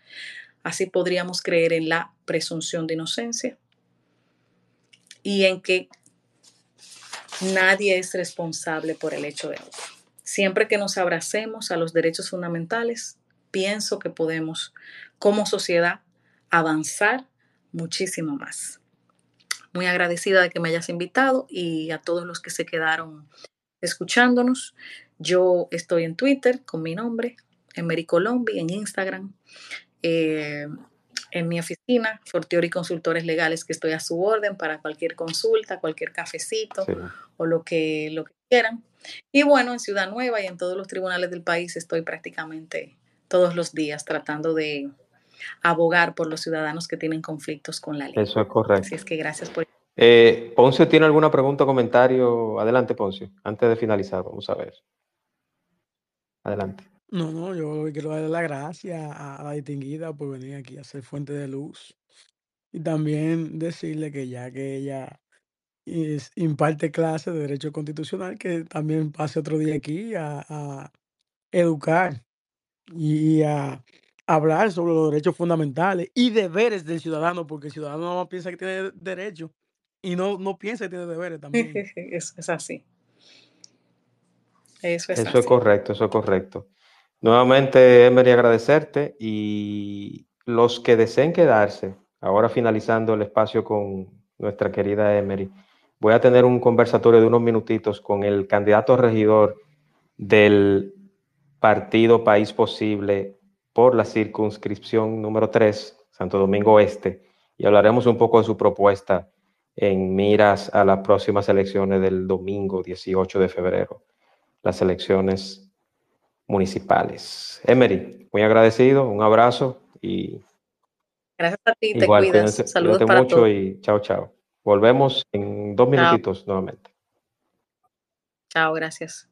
Así podríamos creer en la presunción de inocencia y en que nadie es responsable por el hecho de otro. Siempre que nos abracemos a los derechos fundamentales, pienso que podemos como sociedad avanzar muchísimo más. Muy agradecida de que me hayas invitado y a todos los que se quedaron escuchándonos. Yo estoy en Twitter con mi nombre, Emery Colombi, en Instagram eh, en mi oficina, Fortiori Consultores Legales, que estoy a su orden para cualquier consulta, cualquier cafecito o lo que, lo que quieran. Y bueno, en Ciudad Nueva y en todos los tribunales del país estoy prácticamente todos los días tratando de abogar por los ciudadanos que tienen conflictos con la ley. Eso es correcto. Así es que gracias por... Eh, Poncio, ¿tiene alguna pregunta o comentario? Adelante, Poncio. Antes de finalizar, vamos a ver. Adelante. No, no, yo quiero darle las gracias a la distinguida por venir aquí a ser fuente de luz. Y también decirle que ya que ella imparte clases de Derecho Constitucional, que también pase otro día aquí a, educar y a hablar sobre los derechos fundamentales y deberes del ciudadano, porque el ciudadano no piensa que tiene derecho y no, no piensa que tiene deberes también. Es, es así. Eso es Eso es correcto, eso es correcto. Nuevamente, Emery, agradecerte y los que deseen quedarse, ahora finalizando el espacio con nuestra querida Emery, voy a tener un conversatorio de unos minutitos con el candidato regidor del partido País Posible por la circunscripción número 3, Santo Domingo Oeste, y hablaremos un poco de su propuesta en miras a las próximas elecciones del domingo 18 de febrero, las elecciones municipales. Emery, muy agradecido, un abrazo y... Gracias a ti, te cuidas. Saludos para mucho y chao, chao. Volvemos en dos minutitos nuevamente. Chao, gracias.